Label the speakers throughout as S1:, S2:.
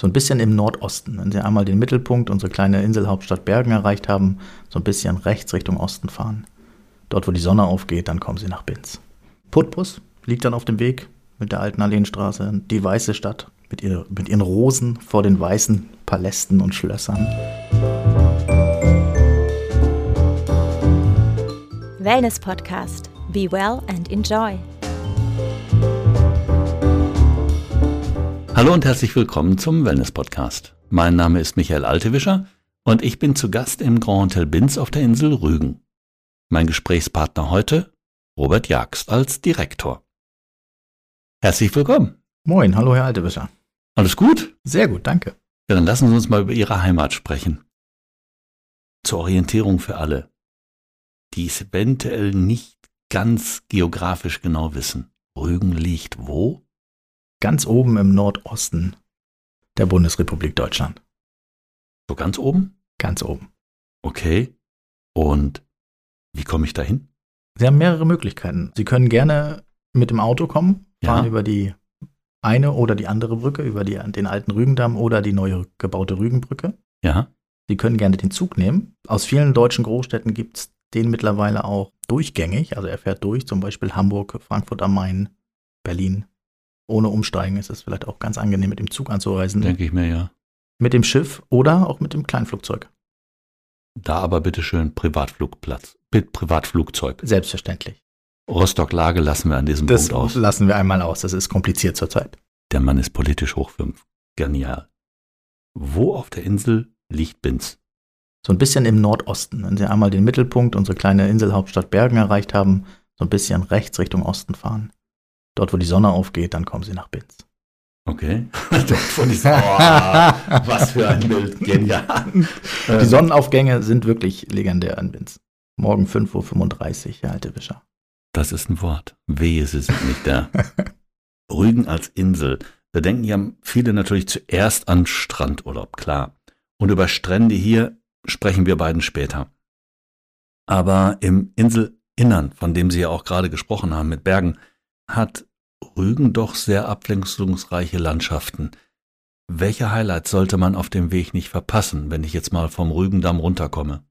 S1: So ein bisschen im Nordosten. Wenn Sie einmal den Mittelpunkt, unsere kleine Inselhauptstadt Bergen erreicht haben, so ein bisschen rechts Richtung Osten fahren. Dort, wo die Sonne aufgeht, dann kommen Sie nach Binz. Putbus liegt dann auf dem Weg mit der alten Alleenstraße, die weiße Stadt mit, ihr, mit ihren Rosen vor den weißen Palästen und Schlössern.
S2: Wellness Podcast. Be well and enjoy.
S3: Hallo und herzlich willkommen zum Wellness Podcast. Mein Name ist Michael Altewischer und ich bin zu Gast im Grand Hotel Binz auf der Insel Rügen. Mein Gesprächspartner heute Robert Jagst als Direktor. Herzlich willkommen.
S1: Moin, hallo Herr Altewischer.
S3: Alles gut?
S1: Sehr gut, danke.
S3: Ja, dann lassen Sie uns mal über Ihre Heimat sprechen. Zur Orientierung für alle, die es eventuell nicht ganz geografisch genau wissen. Rügen liegt wo?
S1: Ganz oben im Nordosten der Bundesrepublik Deutschland.
S3: So ganz oben?
S1: Ganz oben.
S3: Okay. Und wie komme ich dahin?
S1: Sie haben mehrere Möglichkeiten. Sie können gerne mit dem Auto kommen, fahren
S3: Ja.
S1: über die eine oder die andere Brücke, über die, den alten Rügendamm oder die neu gebaute Rügenbrücke.
S3: Ja.
S1: Sie können gerne den Zug nehmen. Aus vielen deutschen Großstädten gibt es den mittlerweile auch durchgängig. Also er fährt durch, zum Beispiel Hamburg, Frankfurt am Main, Berlin. Ohne Umsteigen ist es vielleicht auch ganz angenehm, mit dem Zug anzureisen.
S3: Denke ich mir ja.
S1: Mit dem Schiff oder auch mit dem Kleinflugzeug.
S3: Da aber bitte schön Privatflugplatz. Mit Privatflugzeug.
S1: Selbstverständlich.
S3: Rostock-Lage lassen wir an diesem
S1: Das
S3: Punkt aus.
S1: lassen wir einmal aus. Das ist kompliziert zurzeit.
S3: Der Mann ist politisch hoch fünf. Genial. Wo auf der Insel liegt Binz?
S1: So ein bisschen im Nordosten. Wenn Sie einmal den Mittelpunkt, unsere kleine Inselhauptstadt Bergen erreicht haben, so ein bisschen rechts Richtung Osten fahren. Dort, wo die Sonne aufgeht, dann kommen Sie nach Binz.
S3: Okay. Oh, was für ein Bild. Genial.
S1: Die Sonnenaufgänge sind wirklich legendär in Binz. Morgen 5.35 Uhr, Herr Altewischer.
S3: Das ist ein Wort. Wehe, sie sind nicht da. Rügen als Insel. Da denken ja viele natürlich zuerst an Strandurlaub, klar. Und über Strände hier sprechen wir beiden später. Aber im Inselinnern, von dem Sie ja auch gerade gesprochen haben, mit Bergen, hat Rügen doch sehr abwechslungsreiche Landschaften. Welche Highlights sollte man auf dem Weg nicht verpassen, wenn ich jetzt mal vom Rügendamm runterkomme?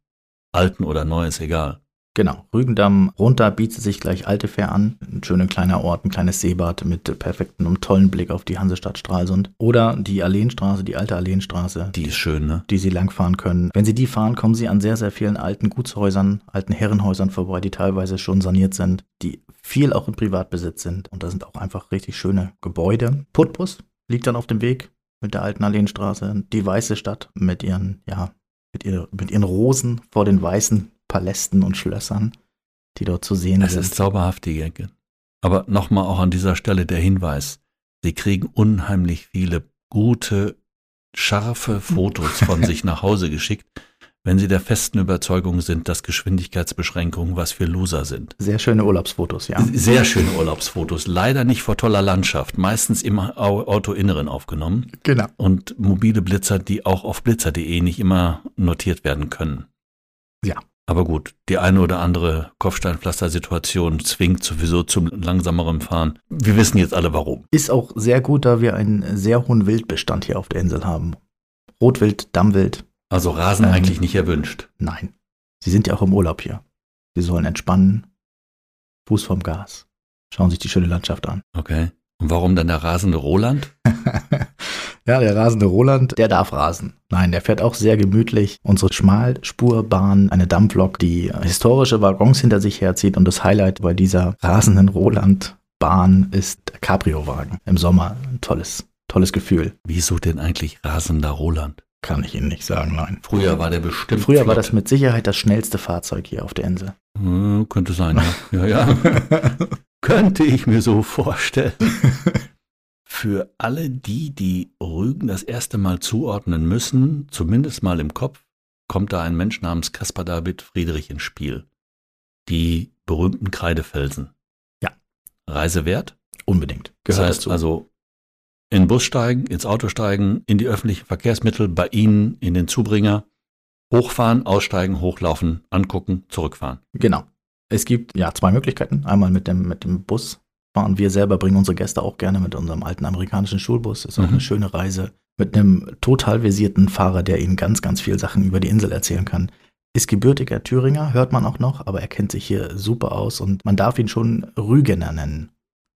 S3: Alten oder neu ist egal.
S1: Genau, Rügendamm runter bietet sich gleich Altefähr an. Ein schöner kleiner Ort, ein kleines Seebad mit perfektem und tollen Blick auf die Hansestadt Stralsund. Oder die Alleenstraße, die alte Alleenstraße,
S3: Die ist schön, ne?
S1: die Sie langfahren können. Wenn Sie die fahren, kommen Sie an sehr, sehr vielen alten Gutshäusern, alten Herrenhäusern vorbei, die teilweise schon saniert sind, die viel auch in Privatbesitz sind. Und da sind auch einfach richtig schöne Gebäude. Putbus liegt dann auf dem Weg mit der alten Alleenstraße. Die weiße Stadt mit ihren, ja, mit, ihr, mit ihren Rosen vor den weißen Palästen und Schlössern, die dort zu sehen
S3: Es
S1: sind.
S3: ist zauberhaft, die Ecke. Aber nochmal auch an dieser Stelle der Hinweis. Sie kriegen unheimlich viele gute, scharfe Fotos von sich nach Hause geschickt, wenn Sie der festen Überzeugung sind, dass Geschwindigkeitsbeschränkungen was für Loser sind.
S1: Sehr schöne Urlaubsfotos, ja.
S3: Sehr schöne Urlaubsfotos, leider nicht vor toller Landschaft, meistens im Au- Autoinneren aufgenommen
S1: Genau.
S3: und mobile Blitzer, die auch auf blitzer.de nicht immer notiert werden können.
S1: Ja.
S3: Aber gut, die eine oder andere Kopfsteinpflaster-Situation zwingt sowieso zum langsameren Fahren. Wir wissen jetzt alle warum.
S1: Ist auch sehr gut, da wir einen sehr hohen Wildbestand hier auf der Insel haben. Rotwild, Dammwild,
S3: Also Rasen
S1: Ähm.
S3: eigentlich nicht erwünscht.
S1: nein. Sie sind ja auch im Urlaub hier. Sie sollen entspannen, Fuß vom Gas, schauen sich die schöne Landschaft an.
S3: Okay. Und warum dann der rasende Roland?
S1: ja, der rasende Roland, der darf rasen. Nein, der fährt auch sehr gemütlich. Unsere Schmalspurbahn, eine Dampflok, die historische Waggons hinter sich herzieht. Und das Highlight bei dieser rasenden Roland-Bahn ist der Cabrio-Wagen. Im Sommer ein tolles, tolles Gefühl.
S3: Wieso denn eigentlich rasender Roland?
S1: Kann ich Ihnen nicht sagen, nein.
S3: Früher war der bestimmt.
S1: Früher war
S3: flott.
S1: das mit Sicherheit das schnellste Fahrzeug hier auf der Insel.
S3: Hm, könnte sein, ja. Ja, ja. könnte ich mir so vorstellen. Für alle die, die Rügen das erste Mal zuordnen müssen, zumindest mal im Kopf, kommt da ein Mensch namens Caspar David Friedrich ins Spiel. Die berühmten Kreidefelsen.
S1: Ja.
S3: Reise wert?
S1: Unbedingt.
S3: Das
S1: Gehört
S3: heißt
S1: dazu.
S3: also, in den Bus steigen, ins Auto steigen, in die öffentlichen Verkehrsmittel, bei Ihnen, in den Zubringer, hochfahren, aussteigen, hochlaufen, angucken, zurückfahren.
S1: Genau. Es gibt ja zwei Möglichkeiten. Einmal mit dem, mit dem Bus fahren wir selber, bringen unsere Gäste auch gerne mit unserem alten amerikanischen Schulbus. Ist auch
S3: Mhm.
S1: eine schöne Reise mit einem total versierten Fahrer, der Ihnen ganz, ganz viel Sachen über die Insel erzählen kann. Ist gebürtiger Thüringer, hört man auch noch, aber er kennt sich hier super aus und man darf ihn schon Rügener nennen.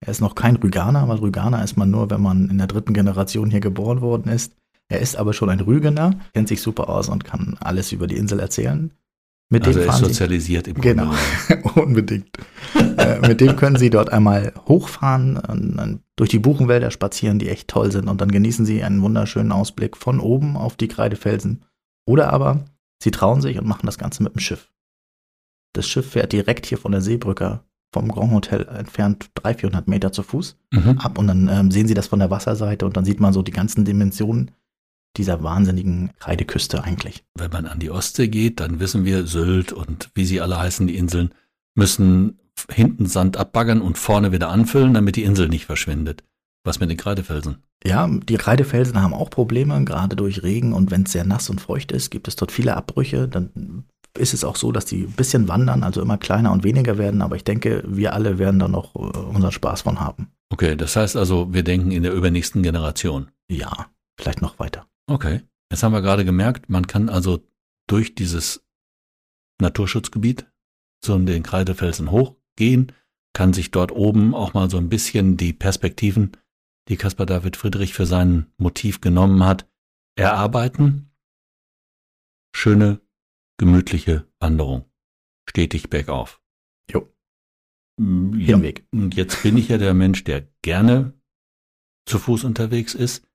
S1: Er ist noch kein Rüganer, weil Rüganer ist man nur, wenn man in der dritten Generation hier geboren worden ist. Er ist aber schon ein Rügener, kennt sich super aus und kann alles über die Insel erzählen. Mit
S3: Also
S1: dem
S3: er ist
S1: fahren Sie-
S3: sozialisiert im Grunde.
S1: Genau, unbedingt. äh, mit dem können Sie dort einmal hochfahren, und dann durch die Buchenwälder spazieren, die echt toll sind, und dann genießen Sie einen wunderschönen Ausblick von oben auf die Kreidefelsen. Oder aber Sie trauen sich und machen das Ganze mit dem Schiff. Das Schiff fährt direkt hier von der Seebrücke vom Grand Hotel entfernt 300, 400 Meter zu Fuß
S3: Mhm.
S1: ab und dann ähm, sehen Sie das von der Wasserseite und dann sieht man so die ganzen Dimensionen dieser wahnsinnigen Kreideküste eigentlich.
S3: Wenn man an die Ostsee geht, dann wissen wir, Sylt und wie sie alle heißen, die Inseln, müssen hinten Sand abbaggern und vorne wieder anfüllen, damit die Insel nicht verschwindet. Was mit den Kreidefelsen?
S1: Ja, die Kreidefelsen haben auch Probleme, gerade durch Regen und wenn es sehr nass und feucht ist, gibt es dort viele Abbrüche. Dann ist es auch so, dass die ein bisschen wandern, also immer kleiner und weniger werden, aber ich denke, wir alle werden da noch äh, unseren Spaß von haben.
S3: Okay, das heißt also, wir denken in der übernächsten Generation.
S1: Ja, vielleicht noch weiter.
S3: Okay. Jetzt haben wir gerade gemerkt, man kann also durch dieses Naturschutzgebiet zu den Kreidefelsen hochgehen, kann sich dort oben auch mal so ein bisschen die Perspektiven, die Caspar David Friedrich für sein Motiv genommen hat, erarbeiten. Schöne, gemütliche Wanderung. Stetig bergauf.
S1: Jo.
S3: Mm, Ja.
S1: Hinweg.
S3: Und jetzt bin ich ja der Mensch, der gerne zu Fuß unterwegs ist.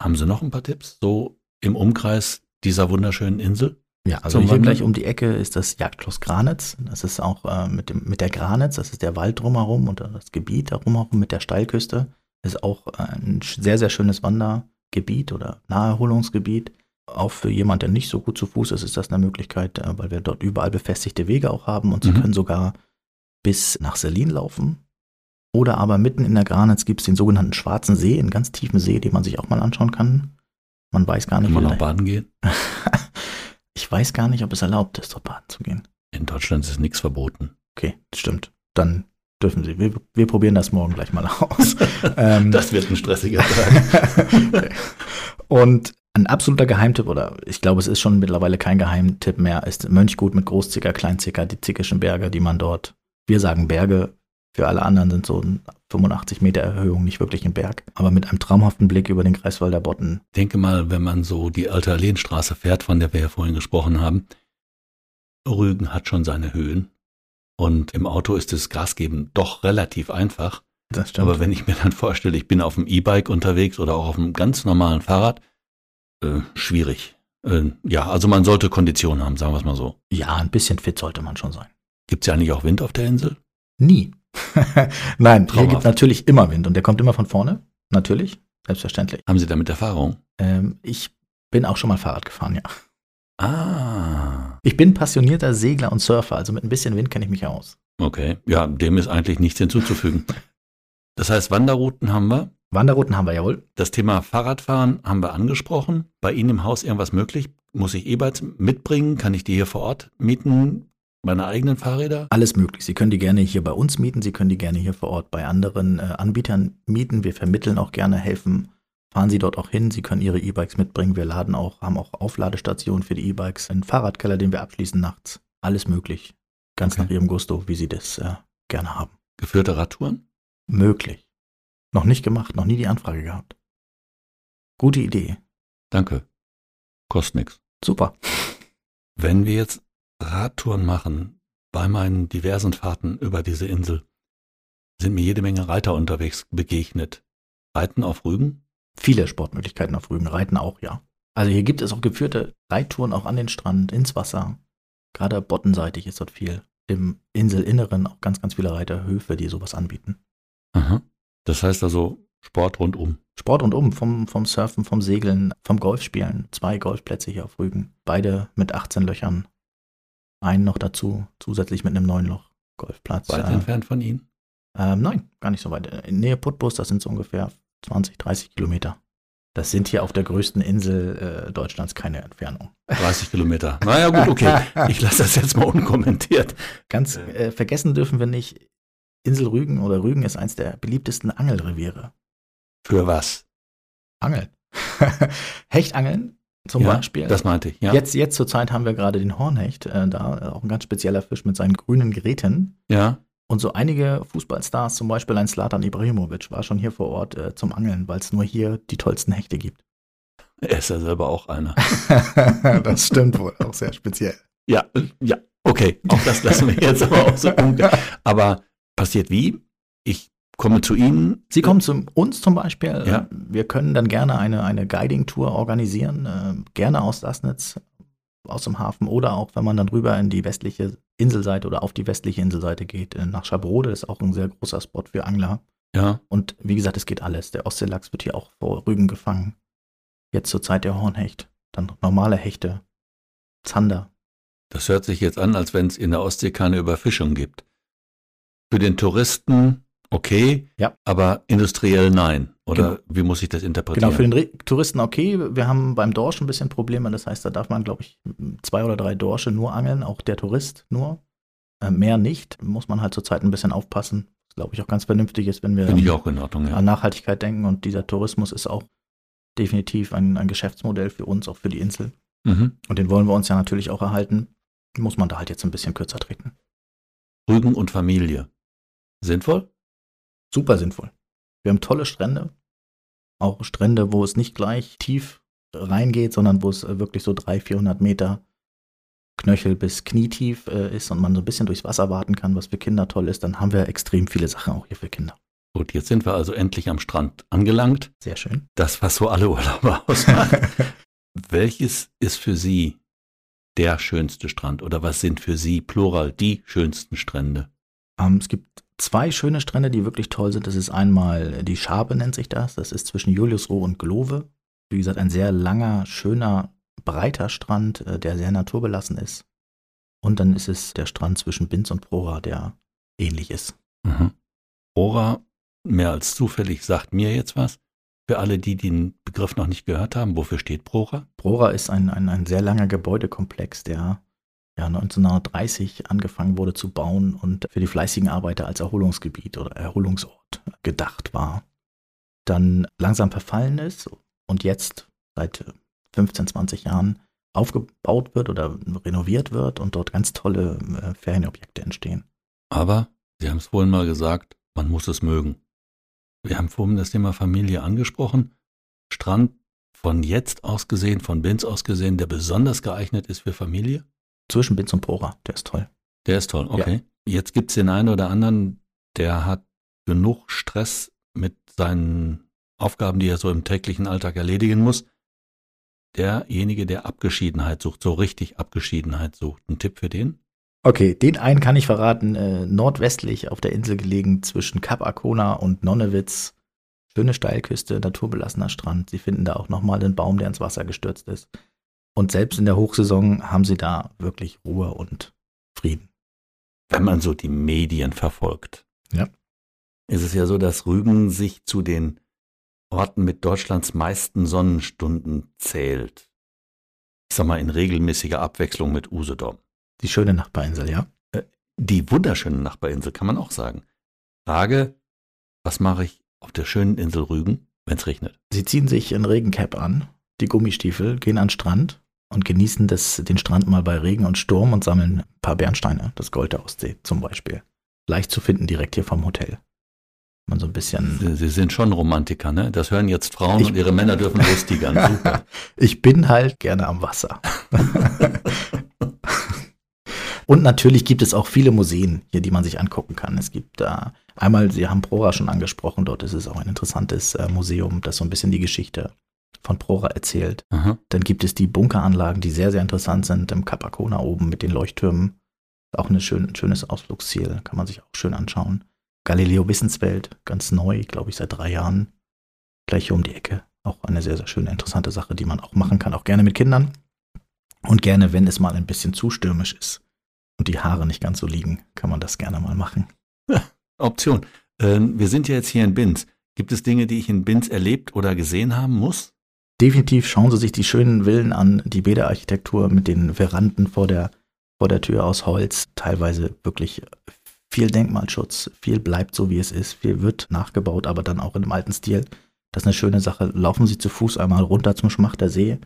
S3: Haben Sie noch ein paar Tipps? So im Umkreis dieser wunderschönen Insel?
S1: Ja, also hier gleich um die Ecke ist das Jagdschloss Granitz. Das ist auch äh, mit, dem, mit der Granitz, das ist der Wald drumherum und das Gebiet darum mit der Steilküste. Das ist auch äh, ein sehr, sehr schönes Wandergebiet oder Naherholungsgebiet. Auch für jemand, der nicht so gut zu Fuß ist, ist das eine Möglichkeit, äh, weil wir dort überall befestigte Wege auch haben und sie
S3: Mhm.
S1: können sogar bis nach Selin laufen. Oder aber mitten in der Granitz gibt es den sogenannten Schwarzen See, einen ganz tiefen See, den man sich auch mal anschauen kann. Man weiß gar nicht,
S3: Kann man noch baden gehen?
S1: ich weiß gar nicht, ob es erlaubt ist, dort baden zu gehen.
S3: In Deutschland ist nichts verboten.
S1: Okay, stimmt. Dann dürfen Sie. Wir, wir probieren das morgen gleich mal aus. ähm,
S3: Das wird ein stressiger Tag.
S1: Okay. Und ein absoluter Geheimtipp, oder ich glaube, es ist schon mittlerweile kein Geheimtipp mehr, ist Mönchgut mit Großzicker, Kleinzicker, die zickischen Berge, die man dort, wir sagen Berge, für alle anderen sind so ein 85 Meter Erhöhung nicht wirklich ein Berg, aber mit einem traumhaften Blick über den Greifswalder Botten.
S3: denke mal, wenn man so die alte Alleenstraße fährt, von der wir ja vorhin gesprochen haben, Rügen hat schon seine Höhen. Und im Auto ist das Gasgeben doch relativ einfach.
S1: Das stimmt.
S3: Aber wenn ich mir dann vorstelle, ich bin auf dem E-Bike unterwegs oder auch auf einem ganz normalen Fahrrad, äh, schwierig. Äh, ja, also man sollte Kondition haben, sagen wir es mal so.
S1: ja, ein bisschen fit sollte man schon sein.
S3: Gibt es ja eigentlich auch Wind auf der Insel?
S1: Nie. Nein, hier
S3: Traumhaft.
S1: gibt natürlich immer Wind und der kommt immer von vorne. Natürlich, selbstverständlich.
S3: Haben Sie damit Erfahrung?
S1: Ähm, ich bin auch schon mal Fahrrad gefahren, ja.
S3: Ah,
S1: Ich bin passionierter Segler und Surfer, also mit ein bisschen Wind kenne ich mich aus.
S3: okay. Ja, dem ist eigentlich nichts hinzuzufügen. Das heißt, Wanderrouten haben wir.
S1: Wanderrouten haben wir jawohl.
S3: Das Thema Fahrradfahren haben wir angesprochen. Bei Ihnen im Haus irgendwas möglich? Muss ich E-Bikes mitbringen? Kann ich die hier vor Ort mieten? Meine eigenen Fahrräder?
S1: Alles möglich. Sie können die gerne hier bei uns mieten, Sie können die gerne hier vor Ort bei anderen äh, Anbietern mieten. Wir vermitteln auch gerne, helfen. Fahren Sie dort auch hin. Sie können Ihre E-Bikes mitbringen. Wir laden auch, haben auch Aufladestationen für die E-Bikes, einen Fahrradkeller, den wir abschließen nachts. Alles möglich. Ganz
S3: Okay.
S1: nach Ihrem Gusto, wie Sie das äh, gerne haben.
S3: Geführte Radtouren?
S1: Möglich. Noch nicht gemacht, noch nie die Anfrage gehabt. Gute Idee.
S3: Danke. Kostet nichts.
S1: Super.
S3: Wenn wir jetzt Radtouren machen, bei meinen diversen Fahrten über diese Insel, sind mir jede Menge Reiter unterwegs begegnet. Reiten auf Rügen?
S1: Viele Sportmöglichkeiten auf Rügen. Reiten auch, ja. Also hier gibt es auch geführte Reittouren auch an den Strand, ins Wasser. Gerade bottenseitig ist dort viel. Im Inselinneren auch ganz, ganz viele Reiterhöfe, die sowas anbieten.
S3: Aha. Das heißt also Sport rundum.
S1: Sport rundum, vom, vom Surfen, vom Segeln, vom Golfspielen. Zwei Golfplätze hier auf Rügen. Beide mit 18 Löchern. Einen noch dazu, zusätzlich mit einem neuen Loch. Golfplatz.
S3: Weit
S1: äh,
S3: entfernt von Ihnen?
S1: Ähm, nein, gar nicht so weit. In Nähe Putbus, das sind so ungefähr 20, 30 Kilometer. Das sind hier auf der größten Insel äh, Deutschlands keine Entfernung.
S3: 30 Kilometer. Naja, gut, okay. Ich lasse das jetzt mal unkommentiert.
S1: Ganz äh, vergessen dürfen wir nicht, Insel Rügen oder Rügen ist eins der beliebtesten Angelreviere.
S3: Für was?
S1: Angeln. Hechtangeln zum
S3: ja,
S1: Beispiel.
S3: Das meinte ich, ja.
S1: Jetzt, jetzt zur Zeit haben wir gerade den Hornhecht, äh, da äh, auch ein ganz spezieller Fisch mit seinen grünen Geräten.
S3: Ja.
S1: Und so einige Fußballstars, zum Beispiel ein Slatan Ibrahimovic, war schon hier vor Ort äh, zum Angeln, weil es nur hier die tollsten Hechte gibt.
S3: Er ist ja selber auch einer.
S1: das stimmt wohl, auch sehr speziell.
S3: Ja, ja, okay. Auch das lassen wir jetzt aber auch so ungefähr. Aber passiert wie? Ich komme zu Ihnen.
S1: Sie kommen zu uns zum Beispiel.
S3: Ja.
S1: Wir können dann gerne eine, eine Guiding-Tour organisieren, äh, gerne aus Sassnitz, aus dem Hafen oder auch, wenn man dann rüber in die westliche Inselseite oder auf die westliche Inselseite geht, äh, nach Schabrode, ist auch ein sehr großer Spot für Angler.
S3: Ja.
S1: Und wie gesagt, es geht alles. Der Ostseelachs wird hier auch vor Rügen gefangen. Jetzt zur Zeit der Hornhecht. Dann normale Hechte. Zander.
S3: Das hört sich jetzt an, als wenn es in der Ostsee keine Überfischung gibt. Für den Touristen okay,
S1: Ja.
S3: aber industriell nein. Oder wie muss ich das interpretieren?
S1: Genau, für den Re Touristen okay. Wir haben beim Dorsch ein bisschen Probleme. Das heißt, da darf man, glaube ich, zwei oder drei Dorsche nur angeln, auch der Tourist nur. Äh, mehr nicht. Muss man halt zurzeit ein bisschen aufpassen. Was, glaube ich, auch ganz vernünftig ist, wenn wir
S3: Ordnung, ja.
S1: an Nachhaltigkeit denken. Und dieser Tourismus ist auch definitiv ein, ein Geschäftsmodell für uns, auch für die Insel.
S3: Mhm.
S1: Und den wollen wir uns ja natürlich auch erhalten. Muss man da halt jetzt ein bisschen kürzer treten.
S3: Rügen und Familie. Sinnvoll?
S1: Super sinnvoll. Wir haben tolle Strände. Auch Strände, wo es nicht gleich tief reingeht, sondern wo es äh, wirklich so 300, 400 Meter Knöchel bis Knietief äh, ist und man so ein bisschen durchs Wasser warten kann, was für Kinder toll ist, dann haben wir extrem viele Sachen auch hier für Kinder.
S3: Gut, jetzt sind wir also endlich am Strand angelangt.
S1: Sehr schön.
S3: Das, was so alle Urlauber ausmacht. Welches ist für Sie der schönste Strand? Oder was sind für Sie, plural, die schönsten Strände?
S1: Ähm, es gibt zwei schöne Strände, die wirklich toll sind. Das ist einmal die Schabe, nennt sich das. Das ist zwischen Juliusroh und Glove. Wie gesagt, ein sehr langer, schöner, breiter Strand, äh, der sehr naturbelassen ist. Und dann ist es der Strand zwischen Binz und Prora, der ähnlich ist.
S3: Mhm. Ora, mehr als zufällig, sagt mir jetzt was. Für alle, die den Begriff noch nicht gehört haben, wofür steht Prora?
S1: Prora ist ein, ein, ein sehr langer Gebäudekomplex, der ja 1930 angefangen wurde zu bauen und für die fleißigen Arbeiter als Erholungsgebiet oder Erholungsort gedacht war. Dann langsam verfallen ist und jetzt seit 15, 20 Jahren aufgebaut wird oder renoviert wird und dort ganz tolle äh, Ferienobjekte entstehen.
S3: Aber, Sie haben es vorhin mal gesagt, man muss es mögen. Wir haben vorhin das Thema Familie angesprochen. Strand von jetzt aus gesehen, von Binz aus gesehen, der besonders geeignet ist für Familie?
S1: Zwischen Binz und Prora, der ist toll.
S3: Der ist toll, okay. Jetzt gibt es den einen oder anderen, der hat genug Stress mit seinen Aufgaben, die er so im täglichen Alltag erledigen muss. Derjenige, der Abgeschiedenheit sucht, so richtig Abgeschiedenheit sucht. Ein Tipp für den?
S1: Okay, den einen kann ich verraten, äh, nordwestlich auf der Insel gelegen zwischen Kap Arkona und Nonnewitz. Schöne Steilküste, naturbelassener Strand. Sie finden da auch nochmal den Baum, der ins Wasser gestürzt ist. Und selbst in der Hochsaison haben sie da wirklich Ruhe und Frieden.
S3: Wenn man so die Medien verfolgt,
S1: Ja.
S3: ist es ja so, dass Rügen sich zu den Orten mit Deutschlands meisten Sonnenstunden zählt. Ich sag mal in regelmäßiger Abwechslung mit Usedom.
S1: Die schöne Nachbarinsel, ja.
S3: Die wunderschöne Nachbarinsel kann man auch sagen. Frage, was mache ich auf der schönen Insel Rügen, wenn es regnet?
S1: Sie ziehen sich ein Regencap an, die Gummistiefel, gehen an den Strand und genießen das, den Strand mal bei Regen und Sturm und sammeln ein paar Bernsteine, das Gold der Ostsee zum Beispiel. Leicht zu finden direkt hier vom Hotel. Man so ein bisschen.
S3: Sie, Sie sind schon Romantiker, ne? Das hören jetzt Frauen
S1: Ich-
S3: und ihre Männer dürfen lustigern. Super.
S1: Ich bin halt gerne am Wasser. Und natürlich gibt es auch viele Museen hier, die man sich angucken kann. Es gibt da einmal, Sie haben Prora schon angesprochen, dort ist es auch ein interessantes äh, Museum, das so ein bisschen die Geschichte von Prora erzählt.
S3: Aha.
S1: Dann gibt es die Bunkeranlagen, die sehr, sehr interessant sind, im Kap Arkona oben mit den Leuchttürmen. Auch ein schön, schönes Ausflugsziel, kann man sich auch schön anschauen. Galileo Wissenswelt, ganz neu, glaube ich, seit drei Jahren. Gleich hier um die Ecke. Auch eine sehr, sehr schöne, interessante Sache, die man auch machen kann, auch gerne mit Kindern. Und gerne, wenn es mal ein bisschen zu stürmisch ist und die Haare nicht ganz so liegen, kann man das gerne mal machen.
S3: Option. Ähm, wir sind ja jetzt hier in Binz. Gibt es Dinge, die ich in Binz erlebt oder gesehen haben muss?
S1: Definitiv schauen Sie sich die schönen Villen an, die Bäderarchitektur mit den Veranden vor der, vor der Tür aus Holz, teilweise wirklich viel Denkmalschutz, viel bleibt so, wie es ist, viel wird nachgebaut, aber dann auch in einem alten Stil. Das ist eine schöne Sache. Laufen Sie zu Fuß einmal runter zum Schmachter See.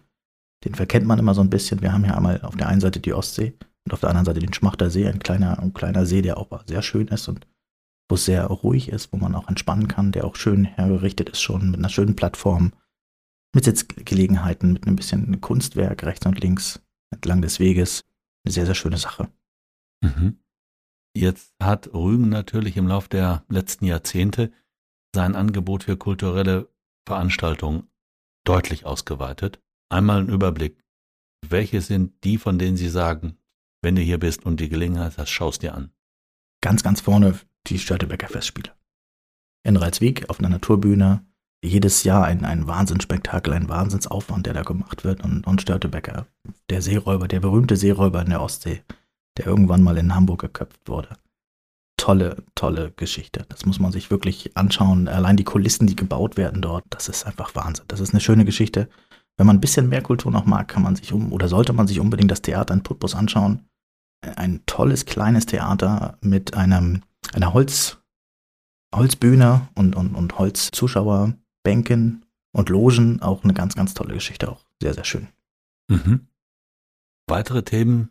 S1: Den verkennt man immer so ein bisschen. Wir haben hier einmal auf der einen Seite die Ostsee und auf der anderen Seite den Schmachter See, ein kleiner, ein kleiner See, der auch sehr schön ist und wo es sehr ruhig ist, wo man auch entspannen kann, der auch schön hergerichtet ist schon mit einer schönen Plattform, mit Sitzgelegenheiten, mit ein bisschen Kunstwerk rechts und links entlang des Weges. Eine sehr, sehr schöne Sache.
S3: Mhm. Jetzt hat Rügen natürlich im Laufe der letzten Jahrzehnte sein Angebot für kulturelle Veranstaltungen deutlich ausgeweitet. Einmal ein Überblick. Welche sind die, von denen Sie sagen, wenn du hier bist und die Gelegenheit hast, schaust dir an?
S1: Ganz, ganz vorne die Störtebecker Festspiele. In Reitsweg auf einer Naturbühne. Jedes Jahr ein, ein Wahnsinnsspektakel, ein Wahnsinnsaufwand, der da gemacht wird. Und, und Störtebecker, der Seeräuber, der berühmte Seeräuber in der Ostsee, der irgendwann mal in Hamburg geköpft wurde. Tolle, tolle Geschichte. Das muss man sich wirklich anschauen. Allein die Kulissen, die gebaut werden dort, das ist einfach Wahnsinn. Das ist eine schöne Geschichte. Wenn man ein bisschen mehr Kultur noch mag, kann man sich um oder sollte man sich unbedingt das Theater in Putbus anschauen. Ein tolles kleines Theater mit einem, einer Holz, Holzbühne und, und, und Holzzuschauerbänken und Logen. Auch eine ganz, ganz tolle Geschichte. Auch sehr, sehr schön.
S3: Mhm. Weitere Themen,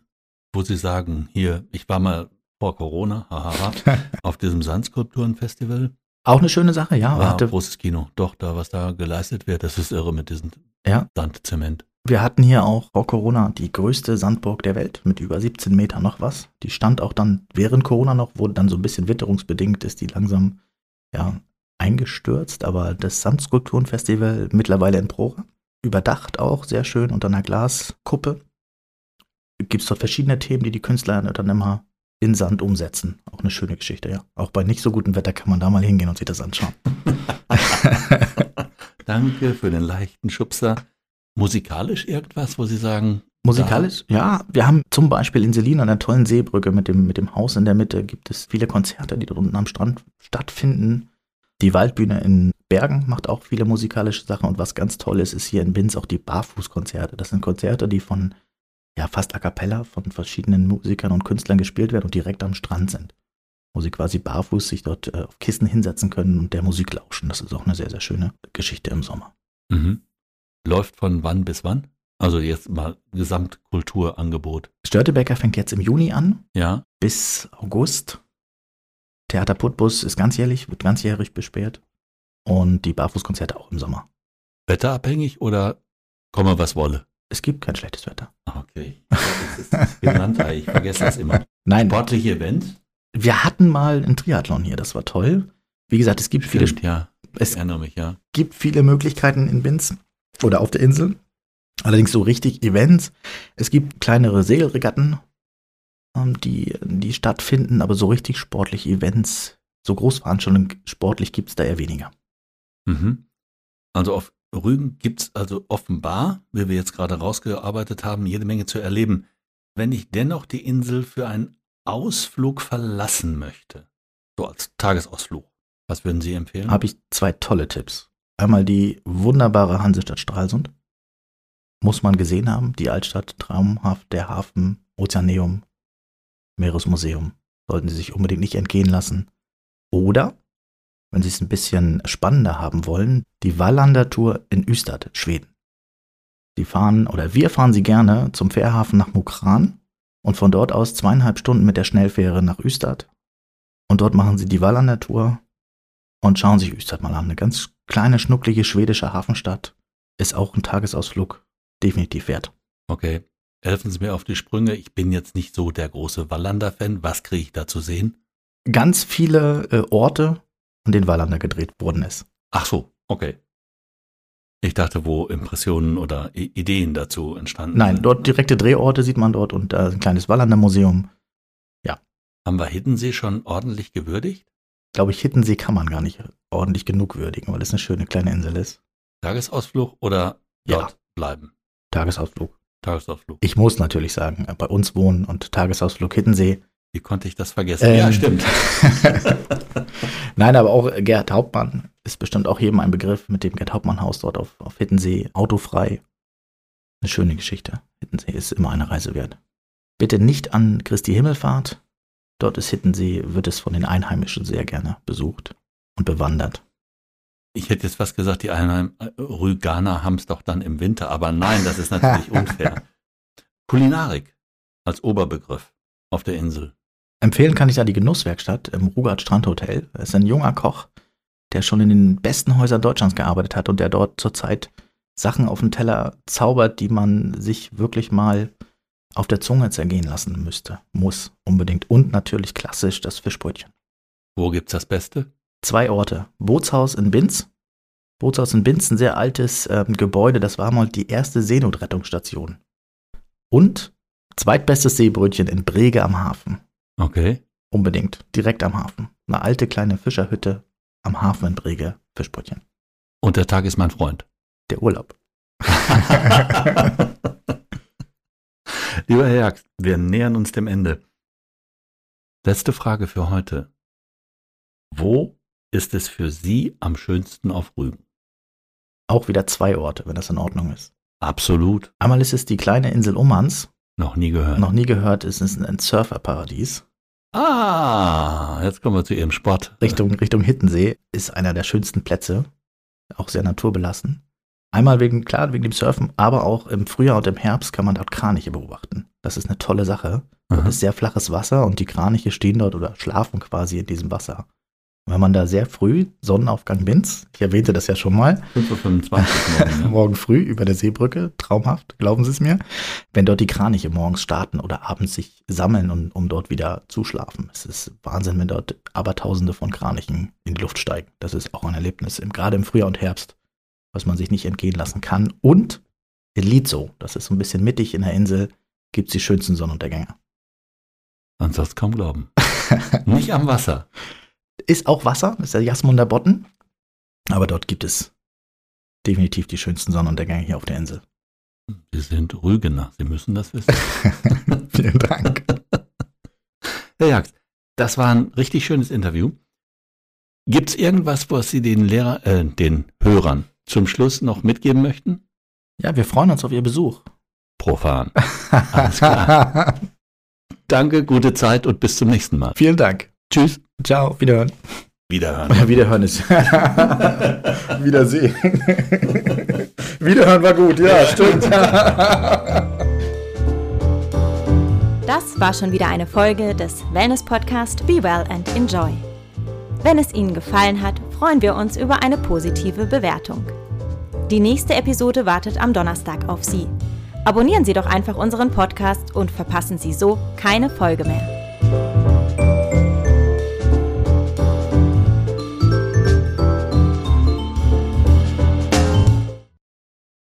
S3: wo Sie sagen, hier, ich war mal vor Corona, hahaha, auf diesem Sandskulpturenfestival.
S1: Auch eine schöne Sache, ja.
S3: War hatte, großes Kino. Doch, da, was da geleistet wird, das ist irre mit diesem
S1: ja.
S3: Sandzement.
S1: Wir hatten hier auch vor Corona die größte Sandburg der Welt mit über 17 Meter noch was. Die stand auch dann während Corona noch, wurde dann so ein bisschen witterungsbedingt, ist die langsam ja, eingestürzt. Aber das Sandskulpturenfestival mittlerweile in Prora, überdacht auch, sehr schön unter einer Glaskuppe. Gibt es dort verschiedene Themen, die die Künstler dann immer in Sand umsetzen. Auch eine schöne Geschichte, ja. Auch bei nicht so gutem Wetter kann man da mal hingehen und sich das anschauen.
S3: Danke für den leichten Schubser. Musikalisch irgendwas, wo Sie sagen?
S1: Musikalisch? Ja, wir haben zum Beispiel in Selin an der tollen Seebrücke mit dem, mit dem Haus in der Mitte gibt es viele Konzerte, die dort unten am Strand stattfinden. Die Waldbühne in Bergen macht auch viele musikalische Sachen und was ganz toll ist, ist hier in Binz auch die Barfußkonzerte. Das sind Konzerte, die von ja fast a cappella von verschiedenen Musikern und Künstlern gespielt werden und direkt am Strand sind. Wo sie quasi barfuß sich dort äh, auf Kissen hinsetzen können und der Musik lauschen. Das ist auch eine sehr, sehr schöne Geschichte im Sommer.
S3: Mhm. Läuft von wann bis wann? Also jetzt mal Gesamtkulturangebot.
S1: Störtebecker fängt jetzt im Juni an.
S3: Ja.
S1: Bis August. Theater Putbus ist ganzjährig, wird ganzjährig besperrt. Und die Barfußkonzerte auch im Sommer.
S3: Wetterabhängig oder komme was wolle?
S1: Es gibt kein schlechtes Wetter.
S3: Okay. Das ist genannt, ich vergesse das immer.
S1: Nein.
S3: Sportliche Events?
S1: Wir hatten mal einen Triathlon hier, das war toll. Wie gesagt, es gibt
S3: Stimmt,
S1: viele,
S3: ja.
S1: es
S3: mich, ja.
S1: gibt viele Möglichkeiten in Binz oder auf der Insel. Allerdings so richtig Events. Es gibt kleinere Segelregatten, die, die stattfinden, aber so richtig sportliche Events, so Großveranstaltungen sportlich gibt es da eher weniger.
S3: Mhm. Also auf Rügen gibt es also offenbar, wie wir jetzt gerade rausgearbeitet haben, jede Menge zu erleben. Wenn ich dennoch die Insel für einen Ausflug verlassen möchte, so als Tagesausflug, was würden Sie empfehlen?
S1: Habe ich zwei tolle Tipps. Einmal die wunderbare Hansestadt Stralsund. Muss man gesehen haben. Die Altstadt, traumhaft, der Hafen, Ozeaneum, Meeresmuseum. Sollten Sie sich unbedingt nicht entgehen lassen. Oder wenn Sie es ein bisschen spannender haben wollen, die Wallander-Tour in Ystad, Schweden. Sie fahren, oder wir fahren Sie gerne zum Fährhafen nach Mukran und von dort aus zweieinhalb Stunden mit der Schnellfähre nach Ystad. Und dort machen Sie die Wallander-Tour und schauen sich Ystad mal an. Eine ganz kleine, schnucklige schwedische Hafenstadt. Ist auch ein Tagesausflug definitiv wert.
S3: Okay, helfen Sie mir auf die Sprünge. Ich bin jetzt nicht so der große Wallander-Fan. Was kriege ich da zu sehen?
S1: Ganz viele äh, Orte, an denen Wallander gedreht worden ist.
S3: Ach so, okay. Ich dachte, wo Impressionen oder I Ideen dazu entstanden
S1: Nein,
S3: sind.
S1: dort direkte Drehorte sieht man dort und äh, ein kleines Wallander Museum.
S3: Haben wir Hiddensee schon ordentlich gewürdigt?
S1: Glaube ich, Hittensee kann man gar nicht ordentlich genug würdigen, weil es eine schöne kleine Insel ist.
S3: Tagesausflug oder
S1: Ja.
S3: dort bleiben?
S1: Tagesausflug.
S3: Tagesausflug.
S1: Ich muss natürlich sagen, äh, bei uns wohnen und Tagesausfllug Hittensee.
S3: Wie konnte ich das vergessen?
S1: Ähm,
S3: ja, stimmt.
S1: Nein, aber auch Gerd Hauptmann ist bestimmt auch jedem ein Begriff mit dem Gerd Hauptmann Haus dort auf, auf Hittensee, autofrei. Eine schöne Geschichte. Hittensee ist immer eine Reise wert. Bitte nicht an Christi Himmelfahrt. Dort ist Hittensee, wird es von den Einheimischen sehr gerne besucht und bewandert.
S3: Ich hätte jetzt fast gesagt, die Einheim äh, Rüganer haben es doch dann im Winter, aber nein, das ist natürlich unfair. Kulinarik als Oberbegriff auf der Insel.
S1: Empfehlen kann ich da die Genusswerkstatt im Rugard Strandhotel. Er ist ein junger Koch, der schon in den besten Häusern Deutschlands gearbeitet hat und der dort zurzeit Sachen auf den Teller zaubert, die man sich wirklich mal auf der Zunge zergehen lassen müsste. Muss unbedingt. Und natürlich klassisch das Fischbrötchen.
S3: Wo gibt's das Beste?
S1: Zwei Orte. Bootshaus in Binz. Bootshaus in Binz, ein sehr altes ähm, Gebäude. Das war mal die erste Seenotrettungsstation. Und zweitbestes Seebrötchen in Brege am Hafen.
S3: Okay.
S1: Unbedingt. Direkt am Hafen. Eine alte kleine Fischerhütte am Hafen in Brege. Fischbrötchen.
S3: Und der Tag ist mein Freund.
S1: Der Urlaub.
S3: Lieber Herr Jagd, wir nähern uns dem Ende. Letzte Frage für heute. Wo ist es für Sie am schönsten auf Rügen?
S1: Auch wieder zwei Orte, wenn das in Ordnung ist.
S3: Absolut.
S1: Einmal ist es die kleine Insel Ummanz.
S3: Noch nie gehört.
S1: Noch nie gehört, es ist ein Surferparadies.
S3: Ah, jetzt kommen wir zu Ihrem Sport.
S1: Richtung, Richtung Hittensee ist einer der schönsten Plätze. Auch sehr naturbelassen. Einmal wegen, klar, wegen dem Surfen, aber auch im Frühjahr und im Herbst kann man dort Kraniche beobachten. Das ist eine tolle Sache. Dort
S3: Aha.
S1: ist sehr flaches Wasser und die Kraniche stehen dort oder schlafen quasi in diesem Wasser. Wenn man da sehr früh, Sonnenaufgang Binz, ich erwähnte das ja schon mal,
S3: 5.25 Uhr morgen,
S1: morgen früh über der Seebrücke, traumhaft, glauben Sie es mir, wenn dort die Kraniche morgens starten oder abends sich sammeln, und, um dort wieder zu schlafen. Es ist Wahnsinn, wenn dort Abertausende von Kranichen in die Luft steigen. Das ist auch ein Erlebnis, im, gerade im Frühjahr und Herbst, was man sich nicht entgehen lassen kann. Und Elizo, das ist so ein bisschen mittig in der Insel, gibt es die schönsten Sonnenuntergänge.
S3: Man soll es kaum glauben. Nicht am Wasser.
S1: Ist auch Wasser, ist der Jasmunder Botten, aber dort gibt es definitiv die schönsten Sonnenuntergänge hier auf der Insel.
S3: Sie sind Rügener, Sie müssen das wissen.
S1: Vielen Dank.
S3: Herr Jagd, das war ein richtig schönes Interview. Gibt es irgendwas, was Sie den Lehrer, äh, den Hörern zum Schluss noch mitgeben möchten?
S1: Ja, wir freuen uns auf Ihr Besuch.
S3: Profan. Alles klar. Danke, gute Zeit und bis zum nächsten Mal.
S1: Vielen Dank.
S3: Tschüss.
S1: Ciao, wiederhören.
S3: Wiederhören.
S1: Wiederhören ist. Wiedersehen. Wiederhören war gut, ja, stimmt.
S2: Das war schon wieder eine Folge des Wellness-Podcast Be Well and Enjoy. Wenn es Ihnen gefallen hat, freuen wir uns über eine positive Bewertung. Die nächste Episode wartet am Donnerstag auf Sie. Abonnieren Sie doch einfach unseren Podcast und verpassen Sie so keine Folge mehr.